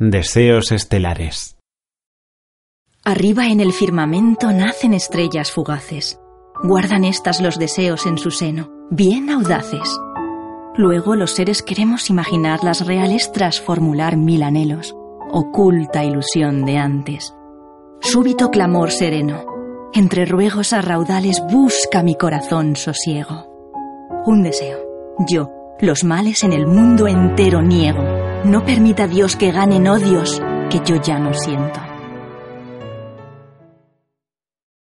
Deseos estelares. Arriba en el firmamento nacen estrellas fugaces. Guardan estas los deseos en su seno, bien audaces. Luego los seres queremos imaginar las reales tras formular mil anhelos, oculta ilusión de antes. Súbito clamor sereno, entre ruegos a raudales busca mi corazón sosiego. Un deseo, yo, los males en el mundo entero niego. No permita Dios que ganen odios que yo ya no siento.